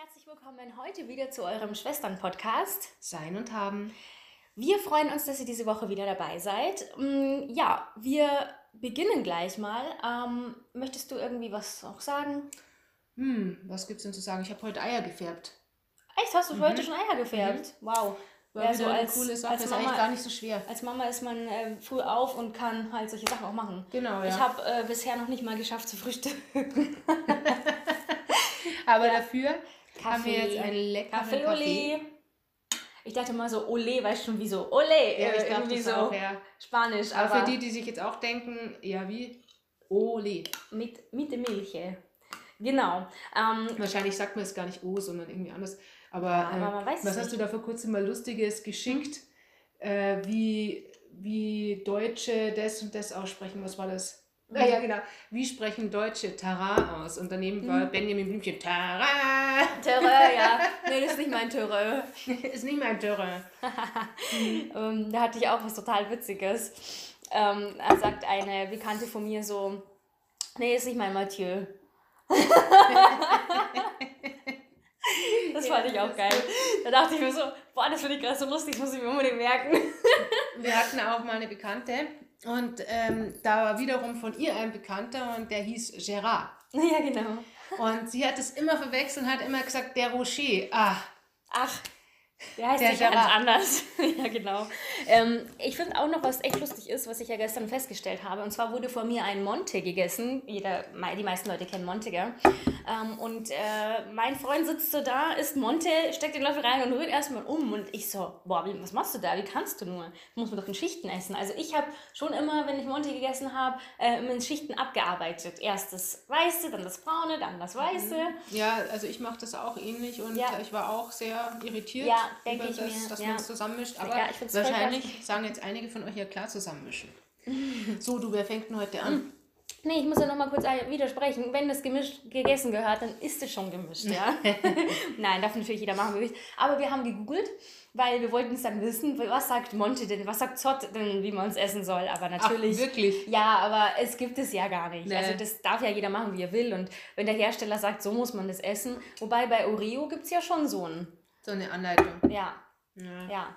herzlich willkommen heute wieder zu eurem Schwestern-Podcast. Sein und haben. Wir freuen uns, dass ihr diese Woche wieder dabei seid. Mm, Ja, wir beginnen gleich mal. Ähm, möchtest du irgendwie was auch sagen? Hm, was gibt's denn zu sagen? Ich habe heute Eier gefärbt. Echt, hast du heute schon Eier gefärbt? Wow. War Ja, so eine als- coole Sache. als ist Mama- eigentlich gar nicht so schwer. Als Mama ist man äh, früh auf und kann halt solche Sachen auch machen. Genau, ja. Ich habe äh, bisher noch nicht mal geschafft zu frühstücken. Aber Ja. dafür haben wir jetzt einen leckeren Kaffee, Kaffee. Ole. Ich dachte mal so, Ole, weißt du schon, wie so, Ole, Ja, äh, ich dachte irgendwie das so auch, ja. Spanisch, Aber aber für die, die sich jetzt auch denken, ja wie? Ole. mit, mit der Milch. Genau. Ähm, Wahrscheinlich sagt man es gar nicht O, sondern irgendwie anders. Aber, Ja, ähm, aber es was hast nicht. du da vor kurzem mal Lustiges geschickt, äh, wie, wie Deutsche das und das aussprechen? Was war das? Ah, ja, genau. Wie sprechen Deutsche Tara aus? Und daneben war Benjamin Blümchen Tara. Töre, ja. Nee, das ist nicht mein Töre. Ist nicht mein Töre. Ähm, da hatte ich auch was total Witziges. Ähm, da sagt eine Bekannte von mir so, nee, ist nicht mein Mathieu. das fand ich auch geil. Da dachte ich mir so, boah, das finde ich gerade so lustig, das muss ich mir unbedingt merken. Wir hatten auch mal eine Bekannte und ähm, da war wiederum von ihr ein Bekannter und der hieß Gerard. ja, genau. Und sie hat es immer verwechselt und hat immer gesagt, der Rocher. Ah, Ach, der heißt Der sicher ganz anders. ja, genau. Ähm, ich finde auch noch, was echt lustig ist, was ich ja gestern festgestellt habe. Und zwar wurde vor mir ein Monte gegessen. Jeder, die meisten Leute kennen Monte, gell? Ähm, und äh, mein Freund sitzt so da, isst Monte, steckt den Löffel rein und rührt erstmal um. Und ich so, boah, was machst du da? Wie kannst du nur? Das muss man doch in Schichten essen. Also ich habe schon immer, wenn ich Monte gegessen habe, äh, in Schichten abgearbeitet. Erst das Weiße, dann das Braune, dann das Weiße. ja, also ich mache das auch ähnlich und Ja. ich war auch sehr irritiert, Ja, denke ich das, mir, dass ja. man es zusammenmischt. Aber Ja, ich wahrscheinlich sagen jetzt einige von euch ja klar zusammenmischen. so, du, wer fängt denn heute an? Nee, ich muss ja noch mal kurz widersprechen. Wenn das gemischt gegessen gehört, dann ist es schon gemischt, ja? Nein, darf natürlich jeder machen, wie er will. Aber wir haben gegoogelt, weil wir wollten es dann wissen, was sagt Monte denn, was sagt Zott denn, wie man es essen soll. Aber natürlich... Ach, wirklich? Ja, aber es gibt es ja gar nicht. Nee. Also das darf ja jeder machen, wie er will. Und wenn der Hersteller sagt, so muss man das essen. Wobei bei Oreo gibt es ja schon so ein... So eine Anleitung. Ja, Ja. ja.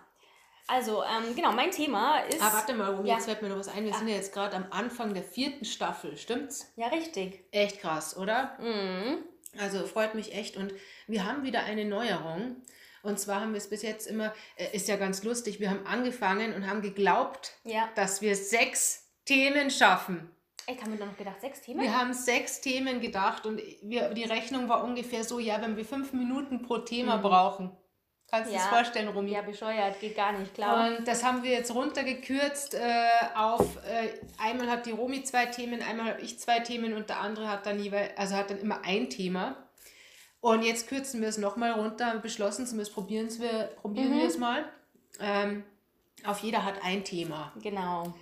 Also, ähm, genau, mein Thema ist... Ah, warte mal, Romy, Ja. jetzt fällt mir noch was ein. Wir sind ja jetzt gerade am Anfang der vierten Staffel, stimmt's? Ja, richtig. Echt krass, oder? Mhm. Also freut mich echt. Und wir haben wieder eine Neuerung. Und zwar haben wir es bis jetzt immer, äh, ist ja ganz lustig, wir haben angefangen und haben geglaubt, Ja. dass wir sechs Themen schaffen. Ich habe mir doch noch gedacht, sechs Themen? Wir haben sechs Themen gedacht und wir, die Rechnung war ungefähr so, ja, wenn wir fünf Minuten pro Thema brauchen. Kannst du Mhm. Ja. dir das vorstellen, Romy? Ja, bescheuert, geht gar nicht, klar. Und das haben wir jetzt runtergekürzt äh, auf, äh, einmal hat die Romi zwei Themen, einmal habe ich zwei Themen und der andere hat dann jeweils, also hat dann immer ein Thema. Und jetzt kürzen wir es nochmal runter, haben beschlossen, zumindest probieren wir, probieren wir es mal. Ähm, auf jeder hat ein Thema. Genau,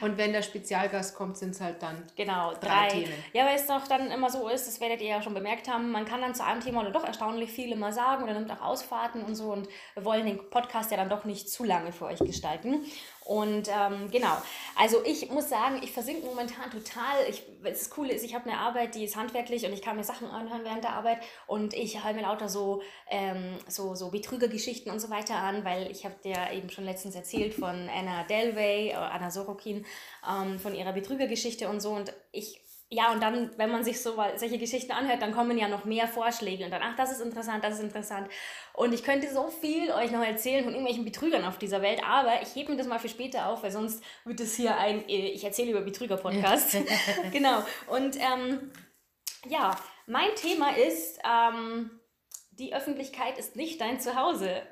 Und wenn der Spezialgast kommt, sind es halt dann genau, Drei drei. Themen. Ja, weil es doch dann immer so ist, das werdet ihr ja schon bemerkt haben, man kann dann zu einem Thema oder doch erstaunlich viel immer sagen oder nimmt auch Ausfahrten und so und wir wollen den Podcast ja dann doch nicht zu lange für euch gestalten. Und ähm, genau, also ich muss sagen, ich versinke momentan total. Ich, das Coole ist, ich habe eine Arbeit, die ist handwerklich und ich kann mir Sachen anhören während der Arbeit und ich höre mir lauter so, ähm, so, so Betrügergeschichten und so weiter an, weil ich habe dir eben schon letztens erzählt von Anna Delvey, oder Anna Sorokin, ähm, von ihrer Betrügergeschichte und so und ich ja, und dann, wenn man sich so solche Geschichten anhört, dann kommen ja noch mehr Vorschläge und dann, ach, das ist interessant, das ist interessant. Und ich könnte so viel euch noch erzählen von irgendwelchen Betrügern auf dieser Welt, aber ich hebe mir das mal für später auf, weil sonst wird es hier ein äh, Ich erzähle über Betrüger-Podcast. genau. Und ähm, ja, mein Thema ist, ähm, die Öffentlichkeit ist nicht dein Zuhause.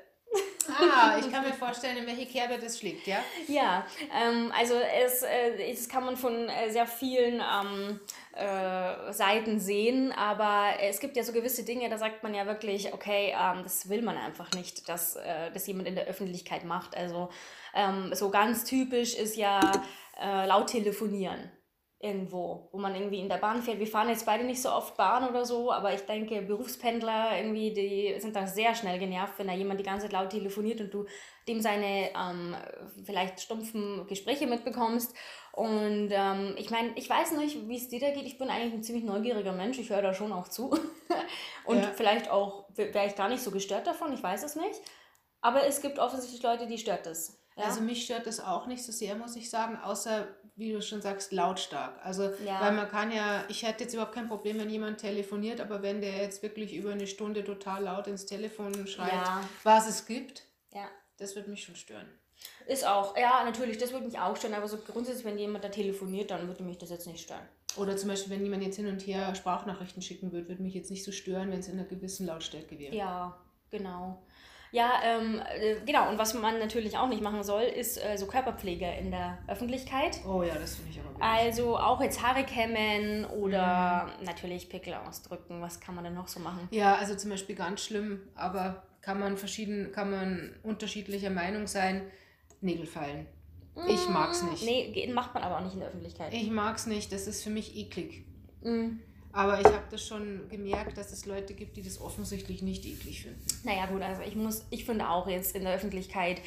Ah, ich kann mir vorstellen, in welche Kerbe das schlägt, ja? Ja, ähm, also es, äh, das kann man von äh, sehr vielen ähm, äh, Seiten sehen, aber es gibt ja so gewisse Dinge, da sagt man ja wirklich, okay, ähm, das will man einfach nicht, dass äh, das jemand in der Öffentlichkeit macht. Also ähm, so ganz typisch ist ja äh, laut telefonieren irgendwo, wo man irgendwie in der Bahn fährt. Wir fahren jetzt beide nicht so oft Bahn oder so, aber ich denke, Berufspendler irgendwie, die sind da sehr schnell genervt, wenn da jemand die ganze Zeit laut telefoniert und du dem seine ähm, vielleicht stumpfen Gespräche mitbekommst. Und ähm, ich meine, ich weiß nicht, wie es dir da geht. Ich bin eigentlich ein ziemlich neugieriger Mensch. Ich höre da schon auch zu. Und ja. vielleicht auch wäre ich gar nicht so gestört davon. Ich weiß es nicht. Aber es gibt offensichtlich Leute, die stört das. Ja? Also mich stört das auch nicht so sehr, muss ich sagen, außer wie du schon sagst, lautstark. Also, ja. weil man kann ja, ich hätte jetzt überhaupt kein Problem, wenn jemand telefoniert, aber wenn der jetzt wirklich über eine Stunde total laut ins Telefon schreit, ja. was es gibt, ja. das würde mich schon stören. Ist auch, ja, natürlich, das würde mich auch stören, aber so grundsätzlich, wenn jemand da telefoniert, dann würde mich das jetzt nicht stören. Oder zum Beispiel, wenn jemand jetzt hin und her Sprachnachrichten schicken würde, würde mich jetzt nicht so stören, wenn es in einer gewissen Lautstärke wäre. Ja, genau. Ja, ähm, äh, genau. Und was man natürlich auch nicht machen soll, ist äh, so Körperpflege in der Öffentlichkeit. Oh ja, das finde ich aber gut. Also auch jetzt Haare kämmen oder mhm. natürlich Pickel ausdrücken. Was kann man denn noch so machen? Ja, also zum Beispiel ganz schlimm, aber kann man verschieden, kann man unterschiedlicher Meinung sein. Nägel fallen. Ich mag's nicht. Nee, macht man aber auch nicht in der Öffentlichkeit. Ich mag's nicht, das ist für mich eklig. Mhm. Aber ich habe das schon gemerkt, dass es Leute gibt, die das offensichtlich nicht eklig finden. Naja, gut, also ich muss, ich finde auch jetzt in der Öffentlichkeit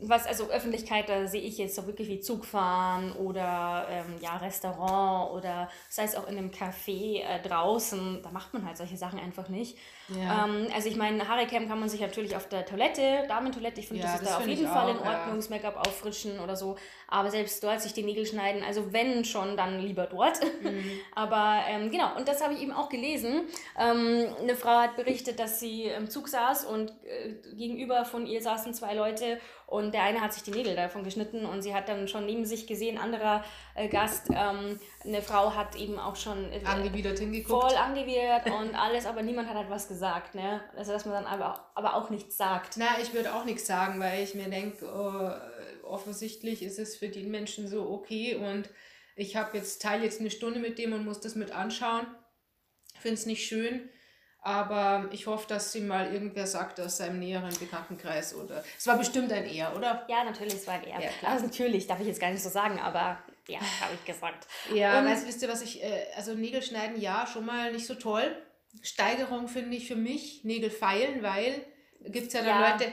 was, also Öffentlichkeit, da sehe ich jetzt so wirklich wie Zugfahren oder ähm, ja, Restaurant oder sei es auch in einem Café äh, draußen, da macht man halt solche Sachen einfach nicht. Ja. Ähm, also ich meine, Haarcam kann man sich natürlich auf der Toilette, Damentoilette, ich finde, ja, das ist das da auf jeden Fall auch, in Ordnung, das Make-up auffrischen oder so, aber selbst dort sich die Nägel schneiden, also wenn schon, dann lieber dort. Mhm. aber ähm, genau, und das habe ich eben auch gelesen. Ähm, eine Frau hat berichtet, dass sie im Zug saß und äh, gegenüber von ihr saßen zwei Leute und der eine hat sich die Nägel davon geschnitten und sie hat dann schon neben sich gesehen, anderer äh, Gast, ähm, eine Frau hat eben auch schon äh, angewidert hingeguckt. Voll angewidert und alles, aber niemand hat halt was gesagt. Ne? Also, dass man dann aber, aber auch nichts sagt. Na, ich würde auch nichts sagen, weil ich mir denke, oh, offensichtlich ist es für den Menschen so okay und ich habe jetzt, teile jetzt eine Stunde mit dem und muss das mit anschauen. Finde es nicht schön. Aber ich hoffe, dass sie mal irgendwer sagt aus seinem näheren Bekanntenkreis oder. Es war bestimmt ein Er, oder? Ja, natürlich, es war ein Er. Ja, also natürlich, darf ich jetzt gar nicht so sagen, aber ja, habe ich gesagt. Ja, und, weißt, wisst ihr, was ich. Äh, also Nägel schneiden, ja, schon mal nicht so toll. Steigerung finde ich für mich, Nägel feilen, weil gibt es ja dann ja. Leute.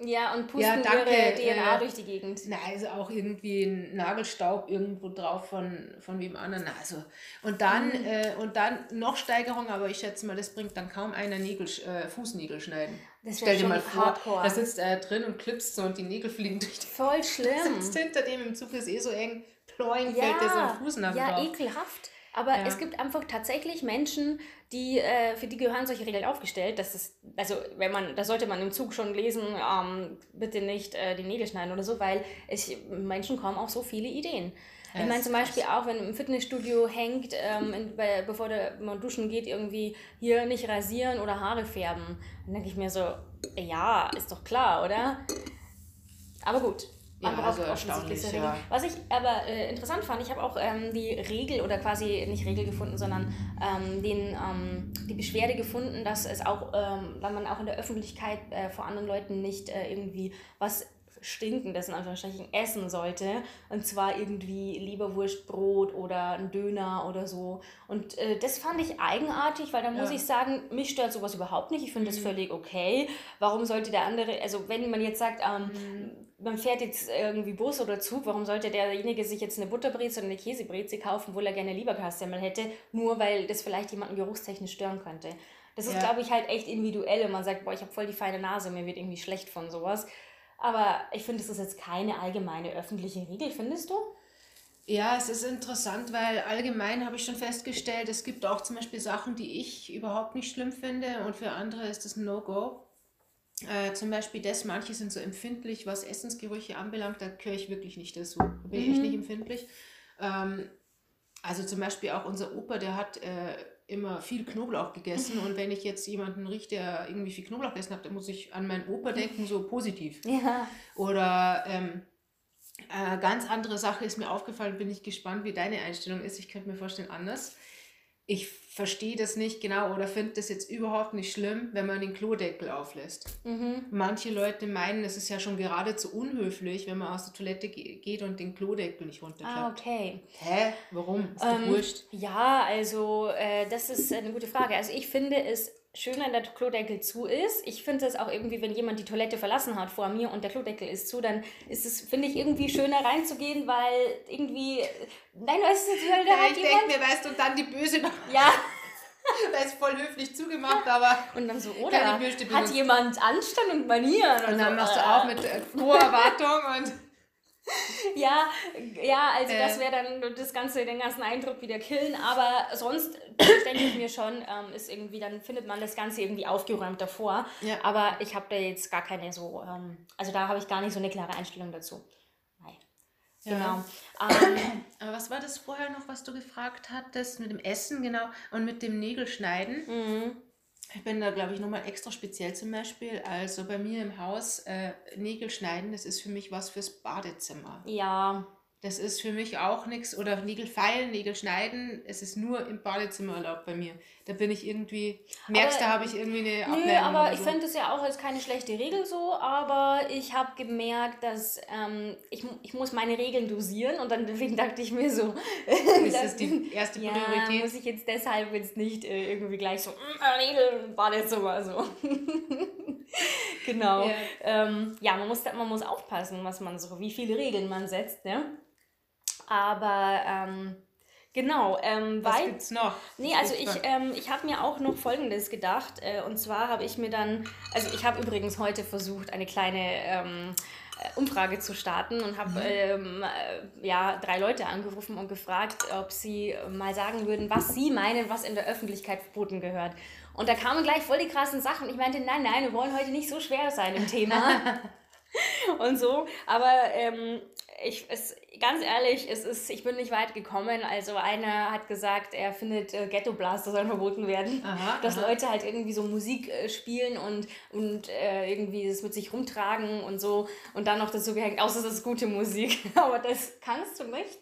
Ja, und pusten ja, danke, ihre DNA äh, durch die Gegend. Na, also auch irgendwie ein Nagelstaub irgendwo drauf von, von wem anderen. Also, und dann, mhm. äh, und dann noch Steigerung, aber ich schätze mal, das bringt dann kaum einer Nägel, äh, Fußnägel schneiden. Das Stell dir mal vor, Hardcore. da sitzt er drin und klipst so und die Nägel fliegen durch die Voll schlimm. sitzt hinter dem im Zug ist eh so eng, ploing, ja, fällt der so ein Fußnagel Ja, drauf. ekelhaft. Aber ja. es gibt einfach tatsächlich Menschen, die, äh, für die gehören solche Regeln aufgestellt. Das ist, also wenn man, da sollte man im Zug schon lesen, ähm, bitte nicht äh, die Nägel schneiden oder so, weil es, Menschen kommen auf so viele Ideen. Ja, ich meine zum Beispiel auch, wenn im Fitnessstudio hängt, ähm, in, bei, bevor der, man duschen geht, irgendwie hier nicht rasieren oder Haare färben. Dann denke ich mir so, ja, ist doch klar, oder? Aber gut, ja, braucht also offensichtlich so Ja. Was ich aber äh, interessant fand, ich habe auch ähm, die Regel oder quasi nicht Regel gefunden, sondern ähm, den, ähm, die Beschwerde gefunden, dass es auch, ähm, weil man auch in der Öffentlichkeit äh, vor anderen Leuten nicht äh, irgendwie was Stinkendes in Anführungsstrichen essen sollte. Und zwar irgendwie Leberwurstbrot oder ein Döner oder so. Und äh, das fand ich eigenartig, weil da muss ja. ich sagen, mich stört sowas überhaupt nicht. Ich finde mhm. das völlig okay. Warum sollte der andere, also wenn man jetzt sagt, ähm, mhm. Man fährt jetzt irgendwie Bus oder Zug, warum sollte derjenige sich jetzt eine Butterbreze oder eine Käsebreze kaufen, obwohl er gerne Leberkassemmel hätte, nur weil das vielleicht jemanden geruchstechnisch stören könnte. Das ist, ja. glaube ich, halt echt individuell und man sagt, boah, ich habe voll die feine Nase, mir wird irgendwie schlecht von sowas. Aber ich finde, es ist jetzt keine allgemeine öffentliche Regel, findest du? Ja, es ist interessant, weil allgemein habe ich schon festgestellt, es gibt auch zum Beispiel Sachen, die ich überhaupt nicht schlimm finde und für andere ist das ein No-Go. Äh, zum Beispiel das, manche sind so empfindlich, was Essensgerüche anbelangt, da gehöre ich wirklich nicht dazu. Da bin ich mhm. nicht empfindlich. Ähm, also zum Beispiel auch unser Opa, der hat äh, immer viel Knoblauch gegessen und wenn ich jetzt jemanden rieche, der irgendwie viel Knoblauch gegessen hat, dann muss ich an meinen Opa denken, so positiv. Ja. Oder ähm, äh, ganz andere Sache ist mir aufgefallen, bin ich gespannt, wie deine Einstellung ist. Ich könnte mir vorstellen, anders ich verstehe das nicht genau oder finde das jetzt überhaupt nicht schlimm, wenn man den Klodeckel auflässt. Mhm. Manche Leute meinen, es ist ja schon geradezu unhöflich, wenn man aus der Toilette geht und den Klodeckel nicht runterklappt. Ah, okay. Hä? Warum? Ist doch ähm, wurscht. Ja, also äh, das ist eine gute Frage. Also ich finde es schön, wenn der Klodeckel zu ist. Ich finde es auch irgendwie, wenn jemand die Toilette verlassen hat vor mir und der Klodeckel ist zu, dann ist es, finde ich, irgendwie schöner reinzugehen, weil irgendwie, nein, weißt du, weil da Ja, hat ich denke mir, weißt du, und dann die Böse noch. ja, Da ist voll höflich zugemacht, aber. und dann so, oder? Hat jemand Anstand und Manieren? Und dann so, machst du äh, auch mit äh, hoher Erwartung und. Ja, ja, also Äh. das wäre dann das ganze, den ganzen Eindruck wieder killen. Aber sonst denke ich mir schon, ähm, ist irgendwie, dann findet man das Ganze irgendwie aufgeräumt davor. Ja. Aber ich habe da jetzt gar keine so, ähm, also da habe ich gar nicht so eine klare Einstellung dazu. Nein. Ja. Genau. Ähm, Aber was war das vorher noch, was du gefragt hattest? Mit dem Essen, genau. Und mit dem Nägelschneiden. mhm. Ich bin da, glaube ich, nochmal extra speziell zum Beispiel. Also bei mir im Haus, äh, Nägel schneiden, das ist für mich was fürs Badezimmer. ja, Das ist für mich auch nichts. Oder Nägel feilen, Nägel schneiden. Es ist nur im Badezimmer erlaubt bei mir. Da bin ich irgendwie, merkst du, da habe ich irgendwie eine Nö, Abneigung aber oder ich so. finde es ja auch als keine schlechte Regel so, aber ich habe gemerkt, dass ähm, ich, ich muss meine Regeln dosieren und dann deswegen dachte ich mir so, Ist das die erste ja, Priorität? muss ich jetzt deshalb jetzt nicht äh, irgendwie gleich so, "Mm, äh, Regel, Badezimmer, so. genau. Ja. Ähm, ja, man muss, man muss aufpassen, was man so, wie viele Regeln man setzt, ne? Aber ähm, genau, ähm, Was weil gibt's noch? Nee, also ich, ähm, ich habe mir auch noch Folgendes gedacht. Äh, und zwar habe ich mir dann, also ich habe übrigens heute versucht, eine kleine ähm, äh, Umfrage zu starten und habe ähm, äh, ja, drei Leute angerufen und gefragt, ob sie äh, mal sagen würden, was sie meinen, was in der Öffentlichkeit verboten gehört. Und da kamen gleich voll die krassen Sachen. Ich meinte, nein, nein, wir wollen heute nicht so schwer sein im Thema. und so. Aber ähm, ich, es, ganz ehrlich, es ist, ich bin nicht weit gekommen. Also einer hat gesagt, er findet äh, Ghetto Blaster sollen verboten werden. Aha, dass aha. Leute halt irgendwie so Musik äh, spielen und, und äh, irgendwie das mit sich rumtragen und so. Und dann noch dazu gehängt, außer das ist gute Musik. Aber das kannst du nicht.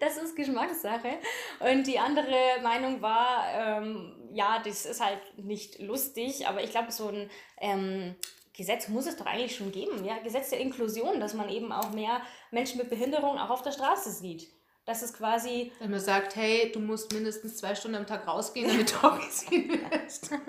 Das ist Geschmackssache. Und die andere Meinung war, ähm, ja, das ist halt nicht lustig, aber ich glaube, so ein ähm, Gesetz muss es doch eigentlich schon geben, ja, Gesetz der Inklusion, dass man eben auch mehr Menschen mit Behinderung auch auf der Straße sieht. Das ist quasi, Wenn man sagt, hey, du musst mindestens zwei Stunden am Tag rausgehen, damit du auch gesehen wirst.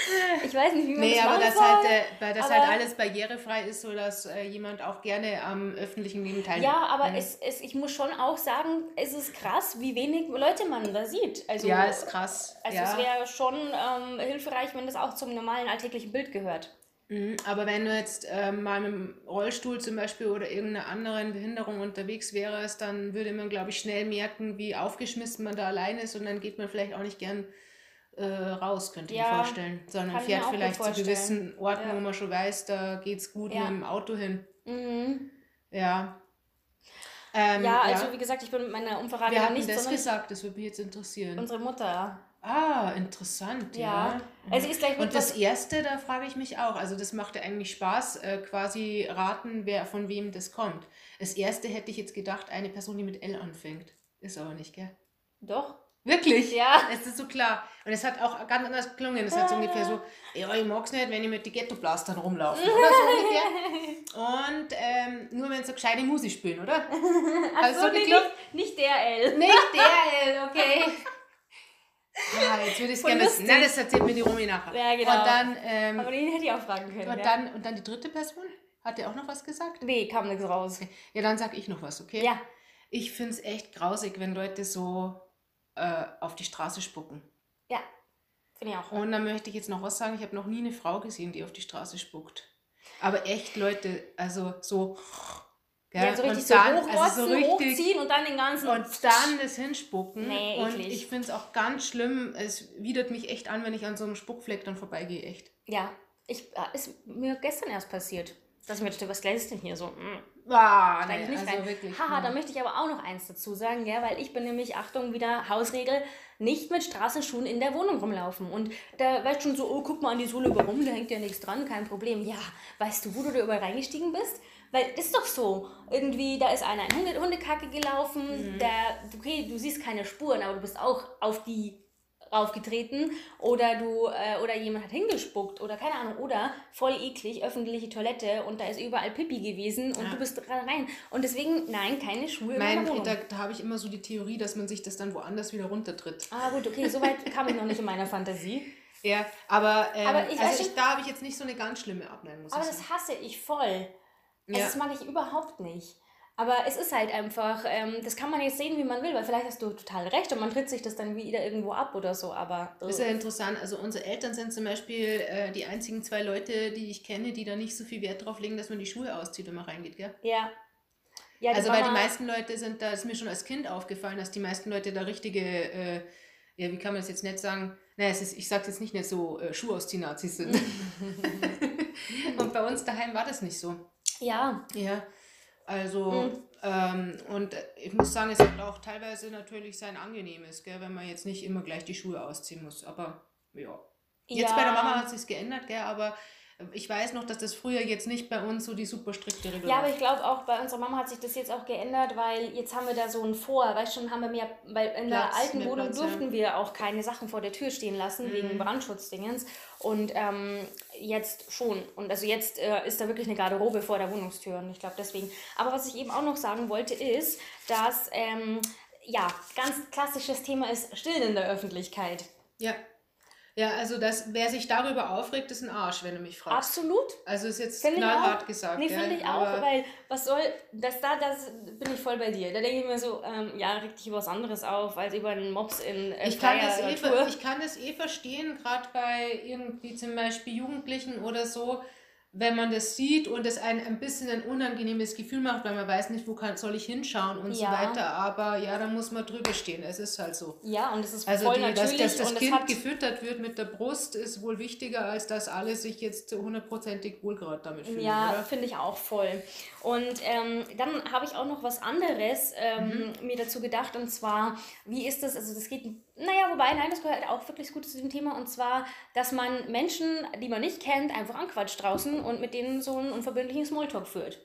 ich weiß nicht, wie man Nee, das aber machen das, soll. halt, äh, weil das aber- halt alles barrierefrei ist, sodass äh, jemand auch gerne am öffentlichen Leben teilnimmt. Ja, aber Mhm. es, es, ich muss schon auch sagen, es ist krass, wie wenig Leute man da sieht. Also, ja, ist krass. also ja. es wäre schon ähm, hilfreich, wenn das auch zum normalen alltäglichen Bild gehört. Mhm, Aber wenn du jetzt ähm, mal mit dem Rollstuhl zum Beispiel oder irgendeiner anderen Behinderung unterwegs wärst, dann würde man, glaube ich, schnell merken, wie aufgeschmissen man da allein ist und dann geht man vielleicht auch nicht gern äh, raus, könnte ich Ja, mir vorstellen. Sondern ich fährt vielleicht zu gewissen Orten, Ja. wo man schon weiß, da geht es gut Ja. mit dem Auto hin. Mhm. Ja. Ähm, Ja, also wie gesagt, ich bin mit meiner Umfrage hat denn nicht, das gesagt? Das würde mich jetzt interessieren. unsere Mutter. Ah, interessant, ja. Ja. Also ist gleich Und das erste, da frage ich mich auch. Also das macht ja eigentlich Spaß, äh, quasi raten, wer von wem das kommt. Das erste hätte ich jetzt gedacht, eine Person, die mit L anfängt. Ist aber nicht, gell? Doch. Wirklich? Ja. Es ist so klar. Und es hat auch ganz anders geklungen. Es hat so ungefähr so, ja, ich mag es nicht, wenn ich mit den Ghetto-Blastern rumlaufe. Oder so ungefähr. Und ähm, nur wenn sie so gescheite Musik spielen, oder? Also so, so nicht, nicht der L. Nicht der L, okay. Ah, jetzt würde ich es gerne wissen. Nein, das erzählt mir die Romy nachher. Ja, genau. Und dann, ähm, Aber den hätte ich auch fragen können. und, ja. dann, und dann die dritte Person? Hat der auch noch was gesagt? Nee, kam nichts raus. Ja, dann sag ich noch was, okay? Ja. Ich finde es echt grausig, wenn Leute so äh, auf die Straße spucken. Ja. Finde ich auch. Und dann möchte ich jetzt noch was sagen. Ich habe noch nie eine Frau gesehen, die auf die Straße spuckt. Aber echt, Leute, also so. gell? Ja, so richtig und so dann, hochrotzen, also so richtig, hochziehen und dann den ganzen... Und dann das hinspucken. Nee, und eklig. ich finde es auch ganz schlimm. Es widert mich echt an, wenn ich an so einem Spuckfleck dann vorbeigehe. Echt. Ja, ich, äh, ist mir gestern erst passiert. Dass ich mir dachte, was gleich ist denn hier so? Mm, Ah, ich nicht also rein. wirklich. Haha, hm. da möchte ich aber auch noch eins dazu sagen, ja, weil ich bin nämlich, Achtung, wieder Hausregel, nicht mit Straßenschuhen in der Wohnung rumlaufen. Und da weißt schon so, oh, guck mal an die Sohle warum, da hängt ja nichts dran, kein Problem. Ja, weißt du, wo du da überall reingestiegen bist? Weil ist doch so, irgendwie, da ist einer in Hunde, Hundekacke gelaufen, Mhm. der, okay, du siehst keine Spuren, aber du bist auch auf die raufgetreten oder du äh, oder jemand hat hingespuckt oder keine Ahnung oder voll eklig öffentliche Toilette und da ist überall Pipi gewesen und Ja. du bist dran rein und deswegen nein keine Schuhe in Mein, da da habe ich immer so die Theorie, dass man sich das dann woanders wieder runtertritt. Ah gut, okay, soweit kam ich noch nicht in meiner Fantasie. Ja, aber, ähm, Aber ich weiß also ich, da habe ich jetzt nicht so eine ganz schlimme Abneigung, Aber das hasse ich voll. Ja. Also das mag ich überhaupt nicht. Aber es ist halt einfach, ähm, das kann man jetzt sehen, wie man will, weil vielleicht hast du total recht und man tritt sich das dann wieder irgendwo ab oder so, aber. Das ist ja interessant. Also unsere Eltern sind zum Beispiel äh, die einzigen zwei Leute, die ich kenne, die da nicht so viel Wert drauf legen, dass man die Schuhe auszieht, wenn man reingeht, gell? ja. ja. Also weil die Mama- meisten Leute sind, da ist mir schon als Kind aufgefallen, dass die meisten Leute da richtige, äh, ja, wie kann man das jetzt nicht sagen? Naja, es ist, ich sag's jetzt nicht nicht so, äh, Schuhe aus Nazis sind. und bei uns daheim war das nicht so. Ja, Ja, also, Mhm. ähm, und ich muss sagen, es hat auch teilweise natürlich sein Angenehmes, gell, wenn man jetzt nicht immer gleich die Schuhe ausziehen muss. Aber ja. Jetzt ja. bei der Mama hat sich's geändert, gell, aber ich weiß noch, dass das früher jetzt nicht bei uns so die super strikte Regel Ja, war. aber ich glaube auch bei unserer Mama hat sich das jetzt auch geändert, weil jetzt haben wir da so ein Vor, weißt schon, haben wir mehr, weil in der Platz, alten mehr Wohnung Platz, ja. durften wir auch keine Sachen vor der Tür stehen lassen, wegen Mhm. Brandschutzdingens. Und ähm, jetzt schon. Und also jetzt äh, ist da wirklich eine Garderobe vor der Wohnungstür und ich glaube deswegen. Aber was ich eben auch noch sagen wollte, ist, dass, ähm, ja, ganz klassisches Thema ist Stillen in der Öffentlichkeit. Ja. Ja, also das, wer sich darüber aufregt, ist ein Arsch, wenn du mich fragst. Absolut. Also ist jetzt Finde knallhart auch. gesagt. Nee, finde ich auch, weil was soll, das da, das bin ich voll bei dir. Da denke ich mir so, ähm, ja, reg dich über was anderes auf, als über einen Mops in äh, Ich kann, das eh, ich kann das eh verstehen, gerade bei irgendwie zum Beispiel Jugendlichen oder so, wenn man das sieht und es einen ein bisschen ein unangenehmes Gefühl macht, weil man weiß nicht, wo kann, soll ich hinschauen und so Ja. weiter. Aber ja, da muss man drüber stehen. Es ist halt so. ja, und es ist Also voll die, dass, natürlich dass das und es Kind gefüttert wird mit der Brust, ist wohl wichtiger, als dass alle sich jetzt zu hundertprozentig wohl gerade damit fühlen. Ja, finde ich auch voll. Und ähm, dann habe ich auch noch was anderes ähm, Mhm. mir dazu gedacht und zwar, wie ist das, also das geht, naja, wobei, nein, das gehört auch wirklich gut zu dem Thema und zwar, dass man Menschen, die man nicht kennt, einfach anquatscht draußen und mit denen so einen unverbindlichen Smalltalk führt.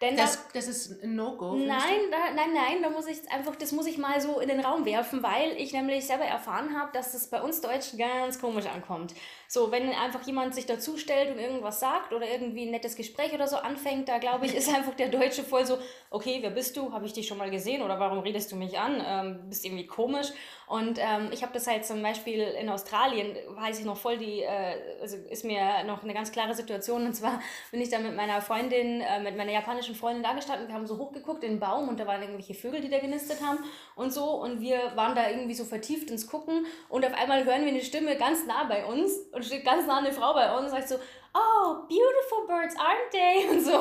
Denn da- Das, das ist ein No-Go. findest Nein, da, nein, nein, da muss ich einfach, das muss ich mal so in den Raum werfen, weil ich nämlich selber erfahren habe, dass das bei uns Deutschen ganz komisch ankommt. So, wenn einfach jemand sich dazustellt und irgendwas sagt oder irgendwie ein nettes Gespräch oder so anfängt, da glaube ich, ist einfach der Deutsche voll so, okay, wer bist du? Habe ich dich schon mal gesehen oder warum redest du mich an? Ähm, bist irgendwie komisch. Und ähm, ich habe das halt zum Beispiel in Australien, weiß ich noch voll die, äh, also ist mir noch eine ganz klare Situation. Und zwar bin ich da mit meiner Freundin, äh, mit meiner japanischen Freundin da gestanden. Wir haben so hochgeguckt in den Baum und da waren irgendwelche Vögel, die da genistet haben und so. Und wir waren da irgendwie so vertieft ins Gucken. Und auf einmal hören wir eine Stimme ganz nah bei uns und steht ganz nah eine Frau bei uns und sagt so, oh, beautiful birds, aren't they? Und so.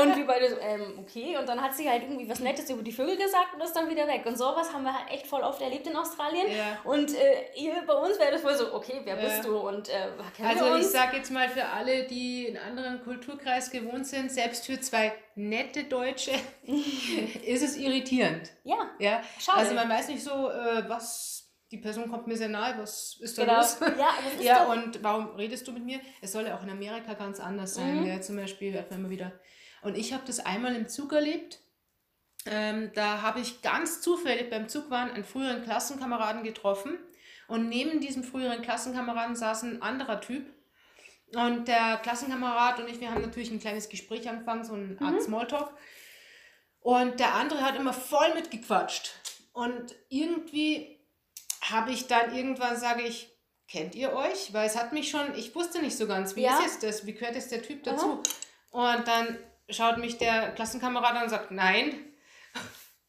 Und wir beide so, ähm, okay. Und dann hat sie halt irgendwie was Nettes über die Vögel gesagt und ist dann wieder weg. Und sowas haben wir halt echt voll oft erlebt in Australien. Ja. Und äh, hier bei uns wäre das wohl so, okay, wer Ja. bist du? Und äh, Also ich sage jetzt mal für alle, die in anderen Kulturkreis gewohnt sind, selbst für zwei nette Deutsche ist es irritierend. ja, Ja, Schade. also man weiß nicht so, äh, was die Person kommt mir sehr nahe, was ist da genau. los? Ja, das Ja, und warum redest du mit mir? Es soll ja auch in Amerika ganz anders sein, Mhm. ja, zum Beispiel hört man immer wieder. Und ich habe das einmal im Zug erlebt. Ähm, da habe ich ganz zufällig beim Zugfahren einen früheren Klassenkameraden getroffen. Und neben diesem früheren Klassenkameraden saß ein anderer Typ. Und der Klassenkamerad und ich, wir haben natürlich ein kleines Gespräch angefangen, so eine Art Smalltalk. Und der andere hat immer voll mitgequatscht. Und irgendwie habe ich dann irgendwann, sage ich, kennt ihr euch? Weil es hat mich schon, ich wusste nicht so ganz, wie Ja. ist jetzt das, wie gehört jetzt der Typ dazu? Und dann schaut mich der Klassenkamerad an und sagt, nein.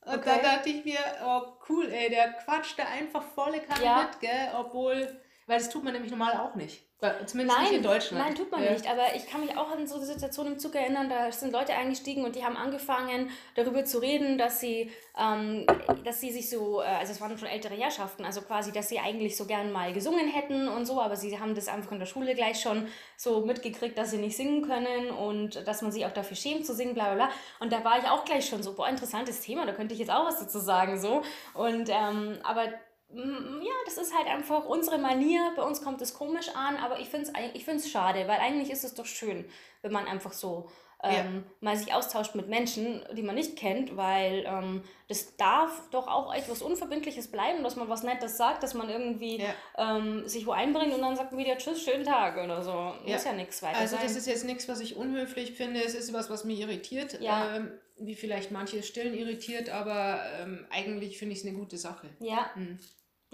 Und Okay. dann dachte ich mir, oh cool, ey, der quatscht da einfach volle Kanne Ja. mit, gell? Obwohl, weil das tut man nämlich normal auch nicht. Zumindest Nein, nicht in Deutschland. nein, tut man ja. nicht. Aber ich kann mich auch an so eine Situation im Zug erinnern, da sind Leute eingestiegen und die haben angefangen, darüber zu reden, dass sie, ähm, dass sie sich so, äh, also es waren schon ältere Herrschaften, also quasi, dass sie eigentlich so gern mal gesungen hätten und so, aber sie haben das einfach in der Schule gleich schon so mitgekriegt, dass sie nicht singen können und dass man sich auch dafür schämt zu singen, bla bla bla. Und da war ich auch gleich schon so, boah, interessantes Thema, da könnte ich jetzt auch was dazu sagen, so. Und, ähm, aber Ja, das ist halt einfach unsere Manier. Bei uns kommt es komisch an, aber ich finde es ich find's schade, weil eigentlich ist es doch schön, wenn man einfach so ähm, mal sich austauscht mit Menschen, die man nicht kennt, weil ähm, das darf doch auch etwas Unverbindliches bleiben, dass man was Nettes sagt, dass man irgendwie ähm, sich wo einbringt und dann sagt man wieder Tschüss, schönen Tag oder so. Muss ja nichts weiter Also sein. das ist jetzt nichts, was ich unhöflich finde. Es ist was, was mich irritiert. Ja. Ähm, wie vielleicht manche Stillen irritiert, aber ähm, eigentlich finde ich es eine gute Sache. Ja, Hm.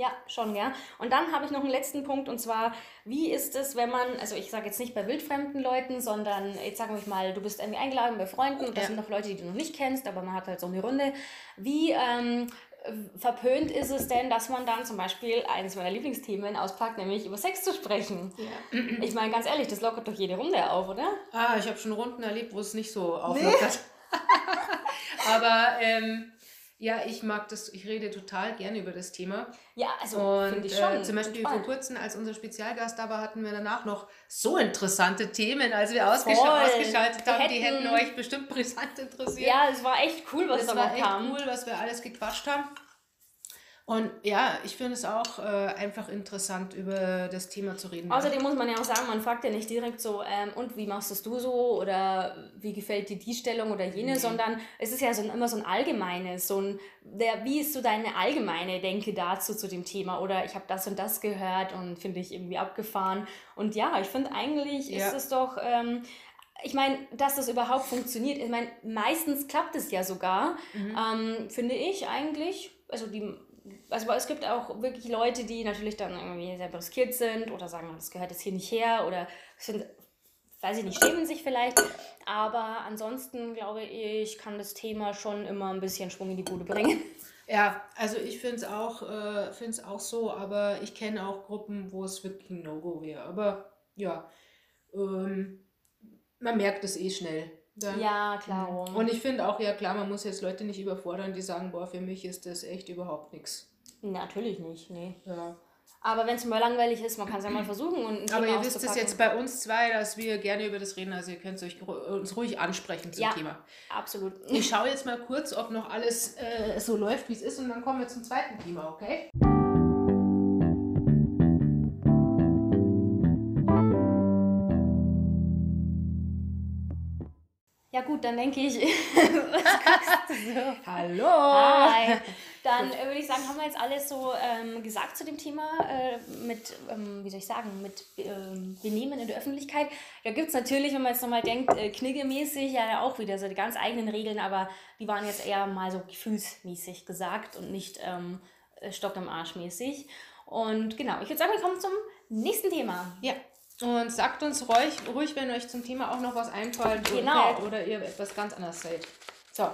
Ja, schon, ja. Und dann habe ich noch einen letzten Punkt und zwar, wie ist es, wenn man, also ich sage jetzt nicht bei wildfremden Leuten, sondern jetzt sagen wir mal, du bist irgendwie eingeladen bei Freunden und das Ja. sind noch Leute, die du noch nicht kennst, aber man hat halt so eine Runde. Wie ähm, verpönt ist es denn, dass man dann zum Beispiel eines meiner Lieblingsthemen auspackt, nämlich über Sex zu sprechen? Ich meine, ganz ehrlich, das lockert doch jede Runde auf, oder? Ah, ich habe schon Runden erlebt, wo es nicht so auflockert. aber ähm, ja, ich mag das, ich rede total gerne über das Thema. Ja, also finde ich schon. äh, zum Beispiel vor kurzem, als unser Spezialgast da war, hatten wir danach noch so interessante Themen, als wir ausgesch Voll. ausgeschaltet haben. Die hätten- hätten euch bestimmt brisant interessiert. Ja, es war echt cool, was da war noch echt kam. cool, was wir alles gequatscht haben. Und ja, ich finde es auch äh, einfach interessant, über das Thema zu reden. Außerdem muss man ja auch sagen, man fragt ja nicht direkt so, ähm, und wie machst das du so oder wie gefällt dir die Stellung oder jene, Nee. sondern es ist ja so ein, immer so ein allgemeines, so ein, der, wie ist so deine allgemeine Denke dazu zu dem Thema oder ich habe das und das gehört und finde ich irgendwie abgefahren. Und ja, ich finde eigentlich Ja. ist es doch, ähm, ich meine, dass das überhaupt funktioniert, ich meine, meistens klappt es ja sogar, Mhm. ähm, finde ich eigentlich, also die also es gibt auch wirklich Leute, die natürlich dann irgendwie sehr riskiert sind oder sagen, das gehört jetzt hier nicht her oder sind, weiß ich nicht, schämen sich vielleicht. Aber ansonsten glaube ich, kann das Thema schon immer ein bisschen Schwung in die Bude bringen. Ja, also ich finde es auch, äh, auch so, aber ich kenne auch Gruppen, wo es wirklich ein No-Go wäre. Aber ja, ähm, man merkt es eh schnell. Ja. Ja, klar. Und ich finde auch, ja klar, man muss jetzt Leute nicht überfordern, die sagen, boah, für mich ist das echt überhaupt nichts. Natürlich nicht, nee. Ja. Aber wenn es mal langweilig ist, man kann es ja mal versuchen. Und Aber ihr wisst es jetzt bei uns zwei, dass wir gerne über das reden, also ihr könnt euch uns ruhig ansprechen zum Ja. Thema. Absolut. Ich schaue jetzt mal kurz, ob noch alles äh, so läuft, wie es ist und dann kommen wir zum zweiten Thema, okay? Gut, dann denke ich, was du so? Hallo! Hi. Dann äh, würde ich sagen, haben wir jetzt alles so ähm, gesagt zu dem Thema äh, mit, ähm, wie soll ich sagen, mit ähm, Benehmen in der Öffentlichkeit. Da gibt es natürlich, wenn man jetzt nochmal denkt, äh, kniggemäßig ja auch wieder so die ganz eigenen Regeln, aber die waren jetzt eher mal so gefühlsmäßig gesagt und nicht ähm, äh, Stock im Arsch mäßig. Und genau, ich würde sagen, wir kommen zum nächsten Thema. Ja. Und sagt uns ruhig, ruhig, wenn euch zum Thema auch noch was einfällt Genau. oder, oder ihr etwas ganz anderes seht. So.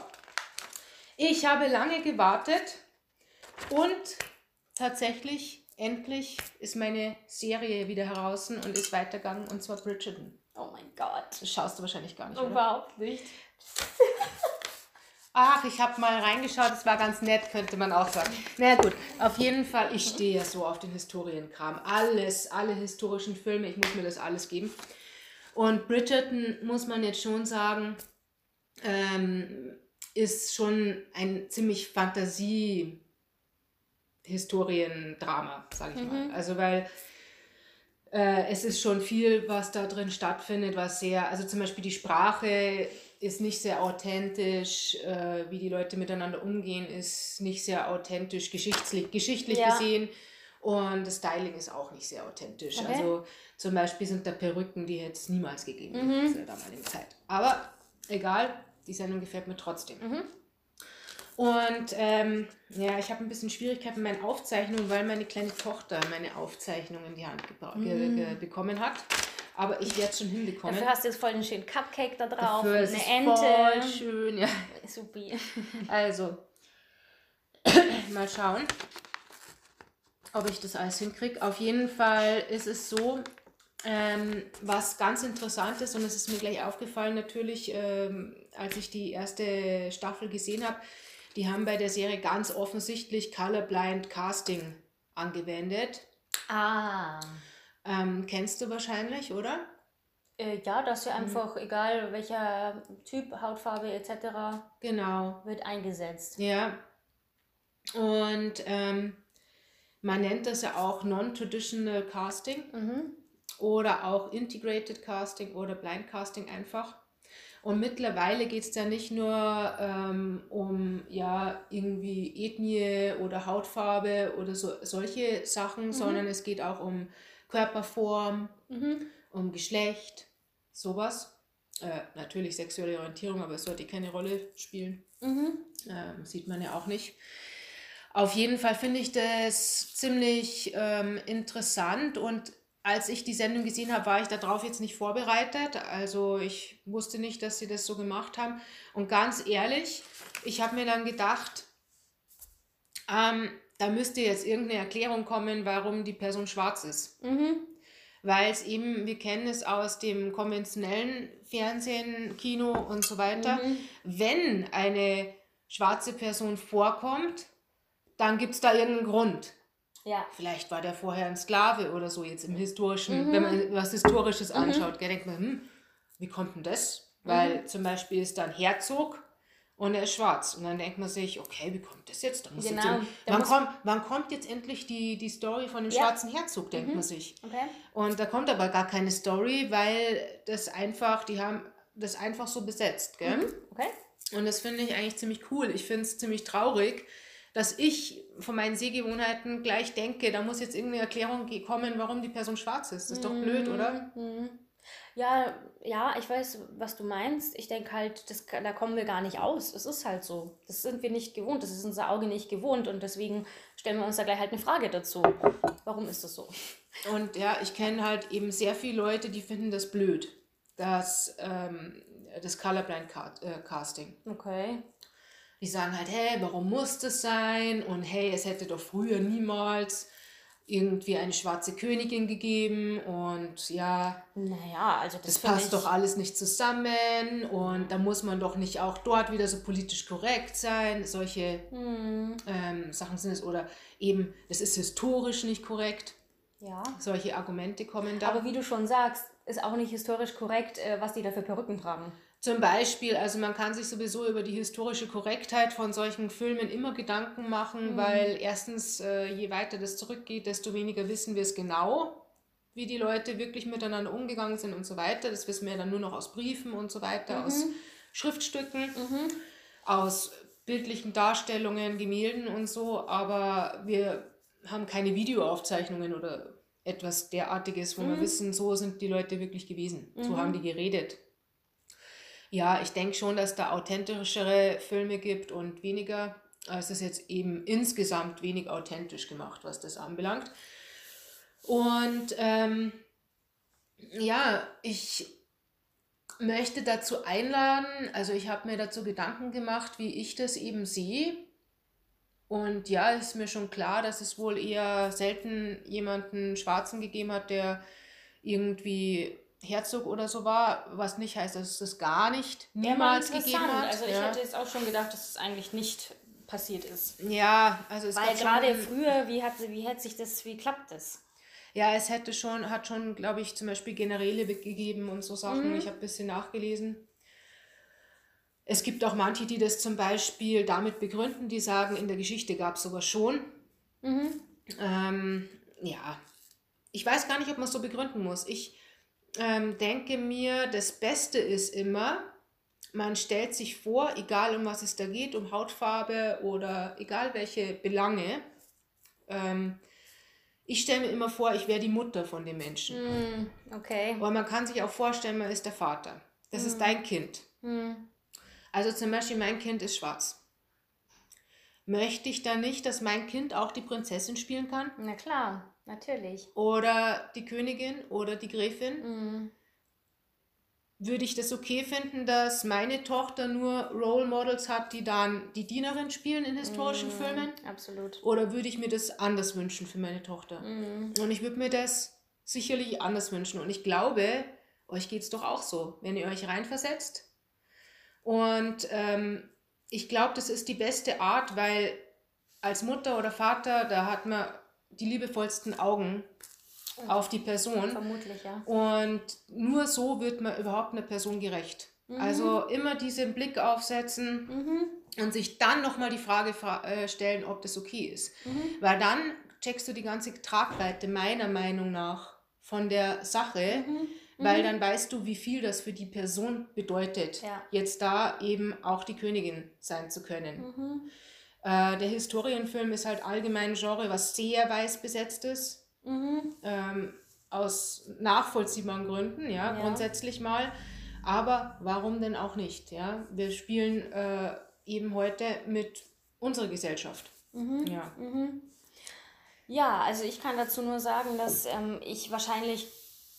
Ich habe lange gewartet und tatsächlich, endlich ist meine Serie wieder heraus und ist weitergegangen und zwar Bridgerton. Oh mein Gott. Das schaust du wahrscheinlich gar nicht, oder? Überhaupt nicht. Ach, ich habe mal reingeschaut, es war ganz nett, könnte man auch sagen. Na gut, auf jeden Fall, ich stehe ja so auf den Historienkram. Alles, alle historischen Filme, ich muss mir das alles geben. Und Bridgerton, muss man jetzt schon sagen, ähm, ist schon ein ziemlich Fantasie- Historiendrama, sage ich mal. Also weil äh, es ist schon viel, was da drin stattfindet, was sehr, also zum Beispiel die Sprache ist nicht sehr authentisch, äh, wie die Leute miteinander umgehen, ist nicht sehr authentisch, geschichtlich, geschichtlich Ja. gesehen. Und das Styling ist auch nicht sehr authentisch. Okay. Also zum Beispiel sind da Perücken, die es niemals gegeben Mhm. zu der damaligen Zeit. Aber egal, die Sendung gefällt mir trotzdem. Mhm. Und ähm, ja, ich habe ein bisschen Schwierigkeiten mit meinen Aufzeichnungen, weil meine kleine Tochter meine Aufzeichnungen in die Hand ge bekommen hat. Aber ich werde es schon hinbekommen. Dafür hast du jetzt voll einen schönen Cupcake da drauf, Dafür ist eine es Ente. Voll schön, ja. Supi. Also, mal schauen, ob ich das alles hinkriege. Auf jeden Fall ist es so, ähm, was ganz interessant ist, und es ist mir gleich aufgefallen natürlich, ähm, als ich die erste Staffel gesehen habe, die haben bei der Serie ganz offensichtlich Colorblind Casting angewendet. Ah. Ähm, kennst du wahrscheinlich, oder? Äh, ja, dass du einfach, egal welcher Typ, Hautfarbe etc., Genau. wird eingesetzt. Ja. Und ähm, man nennt das ja auch Non-Traditional Casting Mhm. oder auch Integrated Casting oder Blind Casting einfach. Und mittlerweile geht es ja nicht nur ähm, um ja irgendwie Ethnie oder Hautfarbe oder so, solche Sachen, sondern es geht auch um Körperform, Mhm. um Geschlecht, sowas. Äh, natürlich sexuelle Orientierung, aber es sollte keine Rolle spielen. Mhm. Ähm, sieht man ja auch nicht. Auf jeden Fall finde ich das ziemlich ähm, interessant und als ich die Sendung gesehen habe, war ich darauf jetzt nicht vorbereitet. Also ich wusste nicht, dass sie das so gemacht haben. Und ganz ehrlich, ich habe mir dann gedacht, ähm, da müsste jetzt irgendeine Erklärung kommen, warum die Person schwarz ist. Mhm. Weil es eben, wir kennen es aus dem konventionellen Fernsehen, Kino und so weiter. Mhm. Wenn eine schwarze Person vorkommt, dann gibt es da irgendeinen Grund. Ja. Vielleicht war der vorher ein Sklave oder so jetzt im historischen, Mhm. wenn man was Historisches anschaut, gell, denkt man, hm, wie kommt denn das? Weil Mhm. zum Beispiel ist da ein Herzog und er ist schwarz. Und dann denkt man sich, okay, wie kommt das jetzt? Da muss Genau, jetzt wann, kommt, wann kommt jetzt endlich die, die Story von dem Ja. Mhm. schwarzen Herzog, denkt man sich. Okay. Und da kommt aber gar keine Story, weil das einfach, die haben das einfach so besetzt, gell? Mhm. Okay. Und das finde ich eigentlich ziemlich cool. Ich finde es ziemlich traurig, dass ich von meinen Sehgewohnheiten gleich denke, da muss jetzt irgendeine Erklärung kommen, warum die Person schwarz ist. Das ist doch blöd, oder? Mhm. Ja, ja, ich weiß, was du meinst. Ich denke halt, das, da kommen wir gar nicht aus. Es ist halt so. Das sind wir nicht gewohnt. Das ist unser Auge nicht gewohnt. Und deswegen stellen wir uns da gleich halt eine Frage dazu. Warum ist das so? Und ja, ich kenne halt eben sehr viele Leute, die finden das blöd, das, ähm, das Colorblind Ca- äh, Casting. Okay. Die sagen halt, hey, warum muss das sein? Und hey, es hätte doch früher niemals irgendwie eine schwarze Königin gegeben und ja, Naja, also das, das passt doch alles nicht zusammen und da muss man doch nicht auch dort wieder so politisch korrekt sein. Solche Hm, ähm, Sachen sind es oder eben, das ist historisch nicht korrekt. ja. Solche Argumente kommen da. Aber wie du schon sagst, ist auch nicht historisch korrekt, äh, was die da für Perücken tragen. Zum Beispiel, also man kann sich sowieso über die historische Korrektheit von solchen Filmen immer Gedanken machen, weil erstens, äh, je weiter das zurückgeht, desto weniger wissen wir es genau, wie die Leute wirklich miteinander umgegangen sind und so weiter. Das wissen wir dann nur noch aus Briefen und so weiter, aus Schriftstücken, aus bildlichen Darstellungen, Gemälden und so, aber wir haben keine Videoaufzeichnungen oder etwas derartiges, wo wir wissen, so sind die Leute wirklich gewesen, so haben die geredet. Ja, ich denke schon, dass da authentischere Filme gibt und weniger. Es ist jetzt eben insgesamt wenig authentisch gemacht, was das anbelangt. Und ähm, ja, ich möchte dazu einladen, also ich habe mir dazu Gedanken gemacht, wie ich das eben sehe. Und ja, ist mir schon klar, dass es wohl eher selten jemanden Schwarzen gegeben hat, der irgendwie Herzog oder so war, was nicht heißt, dass es das gar nicht niemals gegeben hat. Also ich ja. hätte jetzt auch schon gedacht, dass es eigentlich nicht passiert ist. ja, also es Weil gab gerade schon, früher, wie hat, wie hat sich das, wie klappt das? ja, es hätte schon, hat schon, glaube ich, zum Beispiel Generäle gegeben und so Sachen. Ich habe ein bisschen nachgelesen. Es gibt auch manche, die das zum Beispiel damit begründen, die sagen, in der Geschichte gab es sowas schon. Ähm, ja, ich weiß gar nicht, ob man es so begründen muss. Ich ähm, denke mir, das Beste ist immer, man stellt sich vor, egal um was es da geht, um Hautfarbe oder egal welche Belange, ähm, ich stelle mir immer vor, ich wäre die Mutter von dem Menschen. Hm, okay. Aber man kann sich auch vorstellen, man ist der Vater. Das ist dein Kind. Hm. Also zum Beispiel, mein Kind ist schwarz. Möchte ich dann nicht, dass mein Kind auch die Prinzessin spielen kann? Na klar, natürlich. Oder die Königin oder die Gräfin? Hm. Würde ich das okay finden, dass meine Tochter nur Role Models hat, die dann die Dienerin spielen in historischen Filmen? Absolut. Oder würde ich mir das anders wünschen für meine Tochter? Und ich würde mir das sicherlich anders wünschen. Und ich glaube, euch geht es doch auch so, wenn ihr euch reinversetzt. Und ähm, ich glaube, das ist die beste Art, weil als Mutter oder Vater, da hat man die liebevollsten Augen auf die Person. Vermutlich, ja. Und nur so wird man überhaupt einer Person gerecht. Also immer diesen Blick aufsetzen und sich dann nochmal die Frage fra äh, stellen, ob das okay ist. Weil dann checkst du die ganze Tragweite meiner Meinung nach von der Sache, weil dann weißt du, wie viel das für die Person bedeutet, Ja. jetzt da eben auch die Königin sein zu können. Mhm. Äh, der Historienfilm ist halt allgemein ein Genre, was sehr weiß besetzt ist. Mhm. Ähm, aus nachvollziehbaren Gründen, ja, Ja. grundsätzlich mal. Aber warum denn auch nicht? Ja? Wir spielen äh, eben heute mit unserer Gesellschaft. Mhm. Ja. Ja, also ich kann dazu nur sagen, dass ähm, ich wahrscheinlich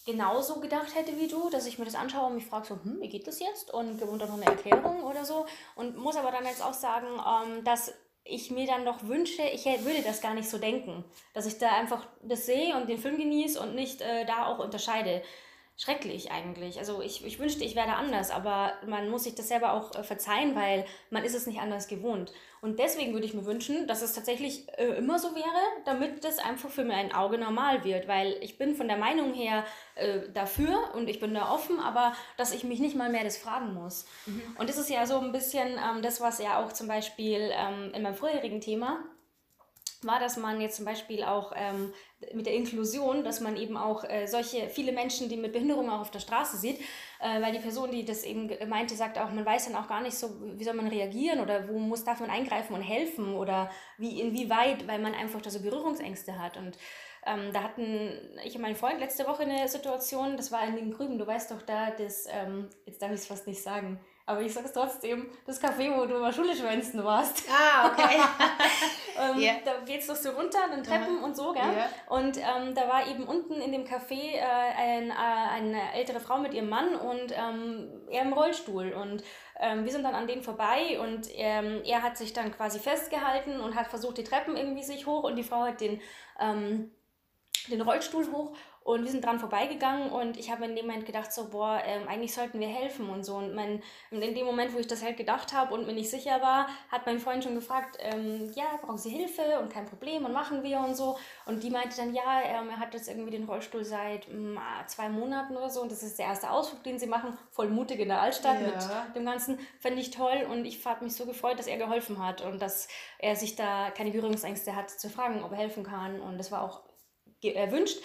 genauso gedacht hätte wie du, dass ich mir das anschaue und mich frage so, hm, wie geht das jetzt? Und und dann noch eine Erklärung oder so. Und muss aber dann jetzt auch sagen, ähm, dass ich mir dann doch wünsche, ich würde das gar nicht so denken. Dass ich da einfach das sehe und den Film genieße und nicht äh, da auch unterscheide. Schrecklich eigentlich. Also ich, ich wünschte, ich wäre anders, aber man muss sich das selber auch äh, verzeihen, weil man ist es nicht anders gewohnt. Und deswegen würde ich mir wünschen, dass es tatsächlich äh, immer so wäre, damit das einfach für mein Auge normal wird, weil ich bin von der Meinung her äh, dafür und ich bin da offen, aber dass ich mich nicht mal mehr das fragen muss. Und das ist ja so ein bisschen ähm, das, was ja auch zum Beispiel ähm, in meinem vorherigen Thema war, dass man jetzt zum Beispiel auch ähm, mit der Inklusion, dass man eben auch äh, solche viele Menschen, die mit Behinderung auch auf der Straße sieht, äh, weil die Person, die das eben meinte, sagt auch, man weiß dann auch gar nicht so, wie soll man reagieren oder wo muss, darf man eingreifen und helfen oder wie, inwieweit, weil man einfach da so Berührungsängste hat. Und ähm, da hatten ich und mein Freund letzte Woche eine Situation, das war in den Grüben, du weißt doch da, das, ähm, jetzt darf ich es fast nicht sagen, aber ich sag's trotzdem, das Café, wo du immer Schule schwänzen warst. Ah, okay. Ähm, Ja. Da geht's doch so runter, an den Treppen und so, gell? Ja. Und ähm, da war eben unten in dem Café äh, ein, äh, eine ältere Frau mit ihrem Mann und ähm, er im Rollstuhl. Und ähm, wir sind dann an denen vorbei und ähm, er hat sich dann quasi festgehalten und hat versucht, die Treppen irgendwie sich hoch und die Frau hat den, ähm, den Rollstuhl hoch und wir sind dran vorbeigegangen und ich habe in dem Moment gedacht so, boah, ähm, eigentlich sollten wir helfen und so. Und mein, in dem Moment, wo ich das halt gedacht habe und mir nicht sicher war, hat mein Freund schon gefragt, ähm, ja, brauchen Sie Hilfe und kein Problem und machen wir und so. Und die meinte dann, ja, ähm, er hat jetzt irgendwie den Rollstuhl seit mm, ah, zwei Monaten oder so und das ist der erste Ausflug, den sie machen, voll mutig in der Altstadt Ja. mit dem Ganzen, fände ich toll und ich habe mich so gefreut, dass er geholfen hat und dass er sich da keine Berührungsängste hat zu fragen, ob er helfen kann und das war auch erwünscht.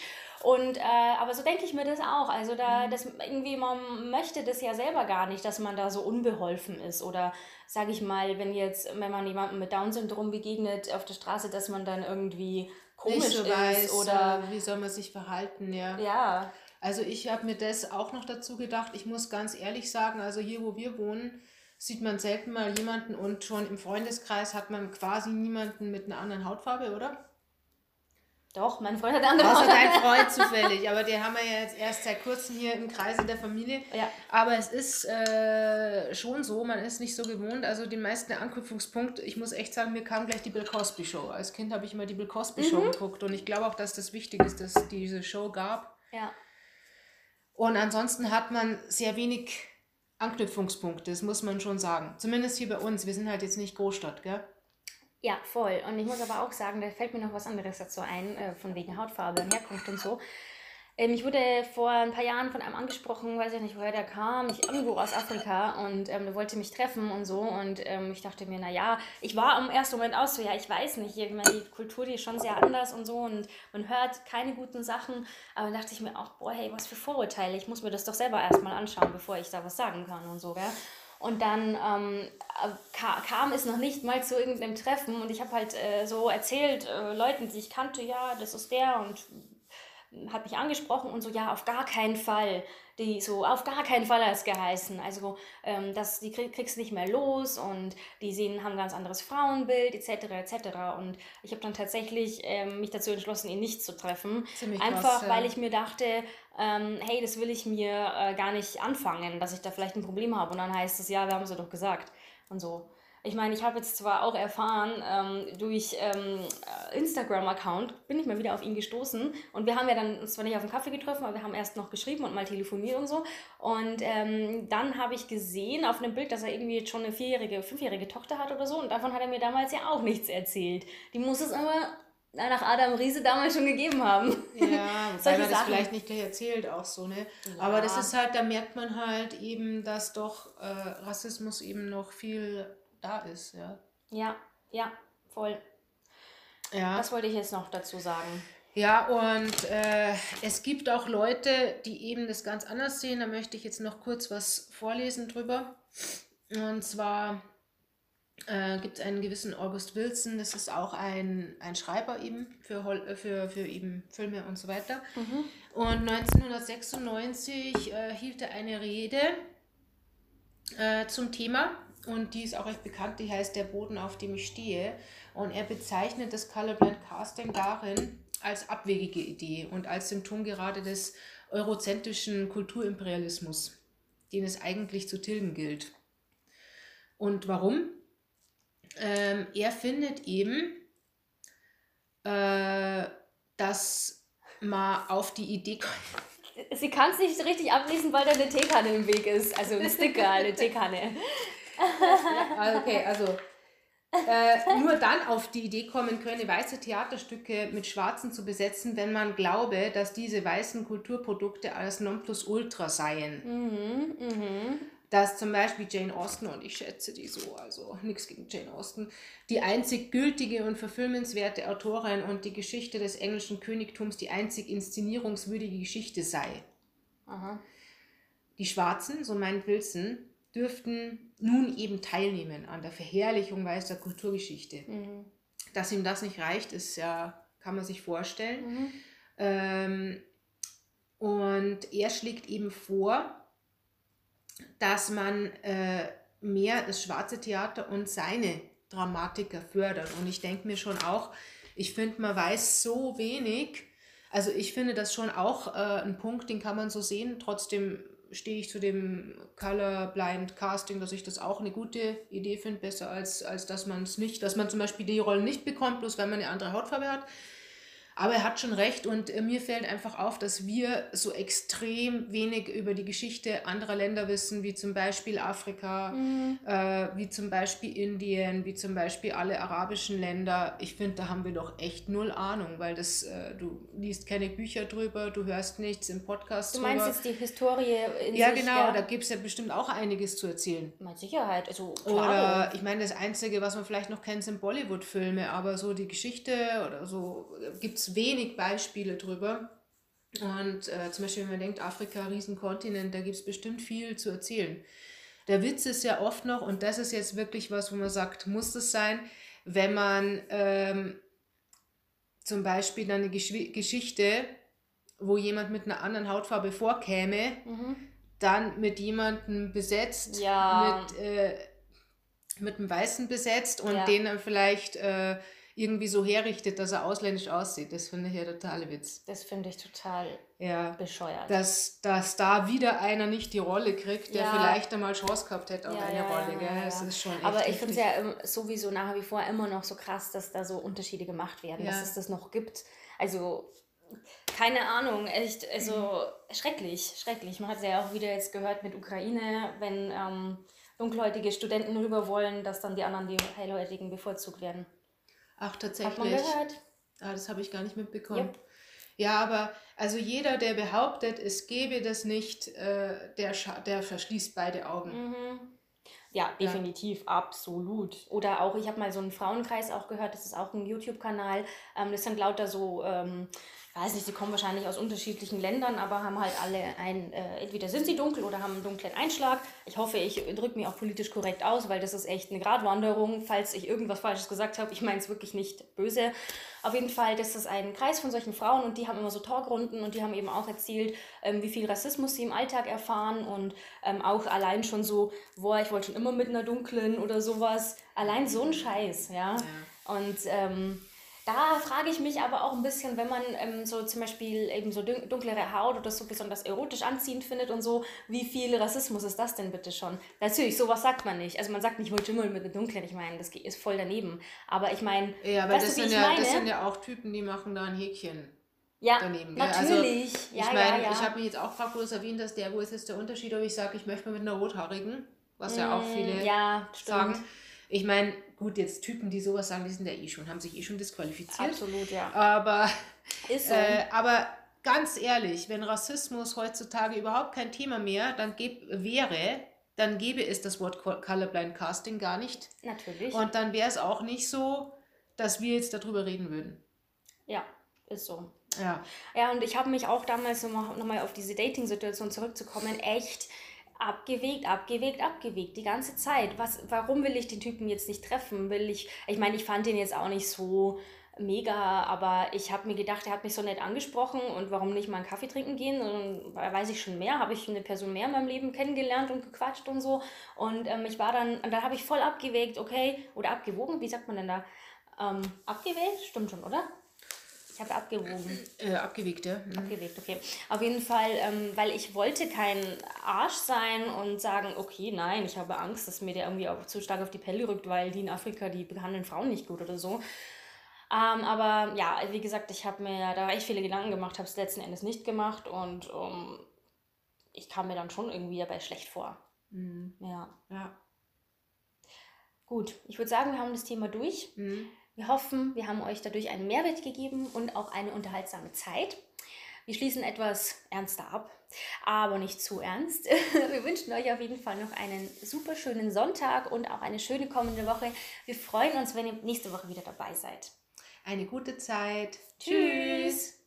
Und äh, aber so denke ich mir das auch. Also da das irgendwie man möchte das ja selber gar nicht, dass man da so unbeholfen ist oder sage ich mal, wenn jetzt wenn man jemandem mit Down-Syndrom begegnet auf der Straße, dass man dann irgendwie komisch so ist weiß, oder äh, wie soll man sich verhalten, ja. ja, Also ich habe mir das auch noch dazu gedacht. Ich muss ganz ehrlich sagen, also hier, wo wir wohnen, sieht man selten mal jemanden und schon im Freundeskreis hat man quasi niemanden mit einer anderen Hautfarbe, oder? Doch, mein Freund hat andere Außer dein Freund zufällig, aber den haben wir ja jetzt erst seit kurzem hier im Kreise der Familie. Ja. Aber es ist äh, schon so, man ist nicht so gewohnt. Also den meisten Anknüpfungspunkt, ich muss echt sagen, mir kam gleich die Bill Cosby Show. Als Kind habe ich immer die Bill Cosby Show geguckt und ich glaube auch, dass das wichtig ist, dass es diese Show gab. Ja. Und ansonsten hat man sehr wenig Anknüpfungspunkte, das muss man schon sagen. Zumindest hier bei uns. Wir sind halt jetzt nicht Großstadt, gell? Ja, voll. Und ich muss aber auch sagen, da fällt mir noch was anderes dazu ein, äh, von wegen Hautfarbe und Herkunft und so. Ähm, ich wurde vor ein paar Jahren von einem angesprochen, weiß ich nicht, woher der kam, ich irgendwo aus Afrika und ähm, der wollte mich treffen und so. Und ähm, ich dachte mir, naja, ich war im ersten Moment auch so, ja, ich weiß nicht, ich meine, die Kultur, die ist schon sehr anders und so und man hört keine guten Sachen. Aber dann dachte ich mir auch, boah, hey, was für Vorurteile, ich muss mir das doch selber erstmal anschauen, bevor ich da was sagen kann und so, gell? Und dann ähm, ka kam es noch nicht mal zu irgendeinem Treffen. Und ich habe halt äh, so erzählt, äh, Leuten, die ich kannte, ja, das ist der und hat mich angesprochen und so, ja, auf gar keinen Fall. Die so, auf gar keinen Fall hat es geheißen. Also, ähm, das, die krieg, kriegst du nicht mehr los und die sehen, haben ein ganz anderes Frauenbild, etc., etc. Und ich habe dann tatsächlich ähm, mich dazu entschlossen, ihn nicht zu treffen. Ziemlich Einfach, krass, ja. weil ich mir dachte, ähm, hey, das will ich mir äh, gar nicht anfangen, dass ich da vielleicht ein Problem habe. Und dann heißt es, ja, wir haben es ja doch gesagt. Und so. Ich meine, ich habe jetzt zwar auch erfahren, ähm, durch ähm, äh, Instagram-Account bin ich mal wieder auf ihn gestoßen. Und wir haben ja dann uns zwar nicht auf den Kaffee getroffen, aber wir haben erst noch geschrieben und mal telefoniert und so. Und ähm, dann habe ich gesehen auf einem Bild, dass er irgendwie jetzt schon eine vierjährige, fünfjährige Tochter hat oder so. Und davon hat er mir damals ja auch nichts erzählt. Die muss es aber nach Adam Riese damals schon gegeben haben. Ja, Solche man das vielleicht nicht gleich erzählt auch so, ne? Aber das ist halt, da merkt man halt eben, dass doch äh, Rassismus eben noch viel da ist, ja. Ja, ja, voll. Ja. Das wollte ich jetzt noch dazu sagen. Ja, und äh, es gibt auch Leute, die eben das ganz anders sehen. Da möchte ich jetzt noch kurz was vorlesen drüber. Und zwar äh, gibt es einen gewissen August Wilson, das ist auch ein, ein Schreiber eben für, Hol für, für eben Filme und so weiter. Mhm. Und 1996 äh, hielt er eine Rede äh, zum Thema und die ist auch recht bekannt, die heißt Der Boden, auf dem ich stehe. Und er bezeichnet das Colorblind Casting darin als abwegige Idee und als Symptom gerade des eurozentrischen Kulturimperialismus, den es eigentlich zu tilgen gilt. Und warum? Ähm, er findet eben, äh, dass man auf die Idee kommt. Sie kann es nicht richtig ablesen, weil da eine Teekanne im Weg ist. Also ein Sticker, eine Teekanne. Ja, okay, also äh, nur dann auf die Idee kommen könne, weiße Theaterstücke mit Schwarzen zu besetzen, wenn man glaube, dass diese weißen Kulturprodukte als Nonplusultra seien. Mhm, mh dass zum Beispiel Jane Austen, und ich schätze die so, also nichts gegen Jane Austen, die einzig gültige und verfilmenswerte Autorin und die Geschichte des englischen Königtums die einzig inszenierungswürdige Geschichte sei. Aha. Die Schwarzen, so meint Wilson, dürften nun eben teilnehmen an der Verherrlichung weißer Kulturgeschichte. Mhm. Dass ihm das nicht reicht, ist ja, kann man sich vorstellen. Mhm. Ähm, und er schlägt eben vor, dass man äh, mehr das schwarze Theater und seine Dramatiker fördert. Und ich denke mir schon auch, ich finde, man weiß so wenig. Also ich finde das schon auch äh, ein Punkt, den kann man so sehen. Trotzdem stehe ich zu dem Colorblind Casting, dass ich das auch eine gute Idee finde, besser als, als dass man es nicht, dass man zum Beispiel die Rollen nicht bekommt, bloß wenn man eine andere Hautfarbe hat. Aber er hat schon recht und äh, mir fällt einfach auf, dass wir so extrem wenig über die Geschichte anderer Länder wissen, wie zum Beispiel Afrika, mhm. äh, wie zum Beispiel Indien, wie zum Beispiel alle arabischen Länder. Ich finde, da haben wir doch echt null Ahnung, weil das, äh, du liest keine Bücher drüber, du hörst nichts im Podcast Du meinst drüber. jetzt die Historie in Ja, sich, genau, ja? da gibt es ja bestimmt auch einiges zu erzählen. Mit Sicherheit, also klar. Oder ich meine, das Einzige, was man vielleicht noch kennt, sind Bollywood-Filme, aber so die Geschichte oder so äh, gibt es es wenig Beispiele drüber. Und äh, zum Beispiel, wenn man denkt, Afrika, Riesenkontinent, da gibt es bestimmt viel zu erzählen. Der Witz ist ja oft noch, und das ist jetzt wirklich was, wo man sagt, muss das sein, wenn man ähm, zum Beispiel eine Gesch Geschichte, wo jemand mit einer anderen Hautfarbe vorkäme, mhm. dann mit jemandem besetzt, ja. mit, äh, mit einem Weißen besetzt und ja. den dann vielleicht äh, irgendwie so herrichtet, dass er ausländisch aussieht. Das finde ich ja total Witz. Das finde ich total ja, bescheuert. Dass, dass da wieder einer nicht die Rolle kriegt, der ja. vielleicht einmal Chance gehabt hätte auf ja, eine Rolle. Gell? Das ist schon Aber ich finde es ja sowieso nach wie vor immer noch so krass, dass da so Unterschiede gemacht werden, dass es das noch gibt. Also keine Ahnung, echt, also mhm. schrecklich, schrecklich. Man hat es ja auch wieder jetzt gehört mit Ukraine, wenn ähm, dunkelhäutige Studenten rüber wollen, dass dann die anderen, die hellhäutigen, bevorzugt werden. Ach, tatsächlich. Hat man gehört? Ah, das habe ich gar nicht mitbekommen. Yep. Ja, aber also jeder, der behauptet, es gäbe das nicht, äh, der, der verschließt beide Augen. Mhm. Ja, definitiv, ja. absolut. Oder auch, ich habe mal so einen Frauenkreis auch gehört, das ist auch ein YouTube-Kanal. Ähm, das sind lauter so ähm, weiß nicht, sie kommen wahrscheinlich aus unterschiedlichen Ländern, aber haben halt alle ein, äh, entweder sind sie dunkel oder haben einen dunklen Einschlag. Ich hoffe, ich drücke mich auch politisch korrekt aus, weil das ist echt eine Gratwanderung, falls ich irgendwas Falsches gesagt habe. Ich meine es wirklich nicht böse. Auf jeden Fall, das ist ein Kreis von solchen Frauen und die haben immer so Talkrunden und die haben eben auch erzählt, ähm, wie viel Rassismus sie im Alltag erfahren und ähm, auch allein schon so, boah, ich wollte schon immer mit einer dunklen oder sowas. Allein so ein Scheiß, ja. ja. Und ähm, da frage ich mich aber auch ein bisschen, wenn man ähm, so zum Beispiel eben so dunklere Haut oder so besonders erotisch anziehend findet und so, wie viel Rassismus ist das denn bitte schon? Natürlich, sowas sagt man nicht. Also man sagt nicht, ich wollte Schimmel mit einem dunklen, ich meine, das ist voll daneben. Aber ich meine, ja, aber das, du, sind ja, meine? das sind ja auch Typen, die machen da ein Häkchen. Ja, daneben, natürlich. Also, ich ja, meine, ja, ja. ich habe mich jetzt auch gefragt, wo du es erwähnt hast, der, wo ist jetzt der Unterschied, ob ich sage, ich möchte mal mit einer rothaarigen, was mm, ja auch mm, viele ja, sagen. Ich meine, gut, jetzt Typen, die sowas sagen, die sind ja eh schon, haben sich eh schon disqualifiziert. Absolut, ja. Aber, Ist so. äh, aber ganz ehrlich, wenn Rassismus heutzutage überhaupt kein Thema mehr dann gäb, wäre, dann gäbe es das Wort Colorblind Casting gar nicht. Natürlich. Und dann wäre es auch nicht so, dass wir jetzt darüber reden würden. Ja, ist so. Ja. Ja, und ich habe mich auch damals nochmal noch mal auf diese Dating-Situation zurückzukommen, echt abgewegt, abgewegt, abgewegt, die ganze Zeit. Was, warum will ich den Typen jetzt nicht treffen? Will ich, ich meine, ich fand den jetzt auch nicht so mega, aber ich habe mir gedacht, er hat mich so nett angesprochen und warum nicht mal einen Kaffee trinken gehen? Und weiß ich schon mehr, habe ich eine Person mehr in meinem Leben kennengelernt und gequatscht und so. Und ähm, ich war dann, und dann habe ich voll abgewegt, okay, oder abgewogen, wie sagt man denn da? Ähm, abgewägt? Stimmt schon, oder? Ich habe abgewogen. Äh, abgewegt, ja. Mhm. Abgewegt, okay. Auf jeden Fall, ähm, weil ich wollte kein Arsch sein und sagen, okay, nein, ich habe Angst, dass mir der irgendwie auch zu stark auf die Pelle rückt, weil die in Afrika, die behandeln Frauen nicht gut oder so. Ähm, aber ja, wie gesagt, ich habe mir da echt viele Gedanken gemacht, habe es letzten Endes nicht gemacht und um, ich kam mir dann schon irgendwie dabei schlecht vor. Mhm. Ja. Ja. Gut, ich würde sagen, wir haben das Thema durch. Mhm. Wir hoffen, wir haben euch dadurch einen Mehrwert gegeben und auch eine unterhaltsame Zeit. Wir schließen etwas ernster ab, aber nicht zu ernst. Wir wünschen euch auf jeden Fall noch einen super schönen Sonntag und auch eine schöne kommende Woche. Wir freuen uns, wenn ihr nächste Woche wieder dabei seid. Eine gute Zeit. Tschüss.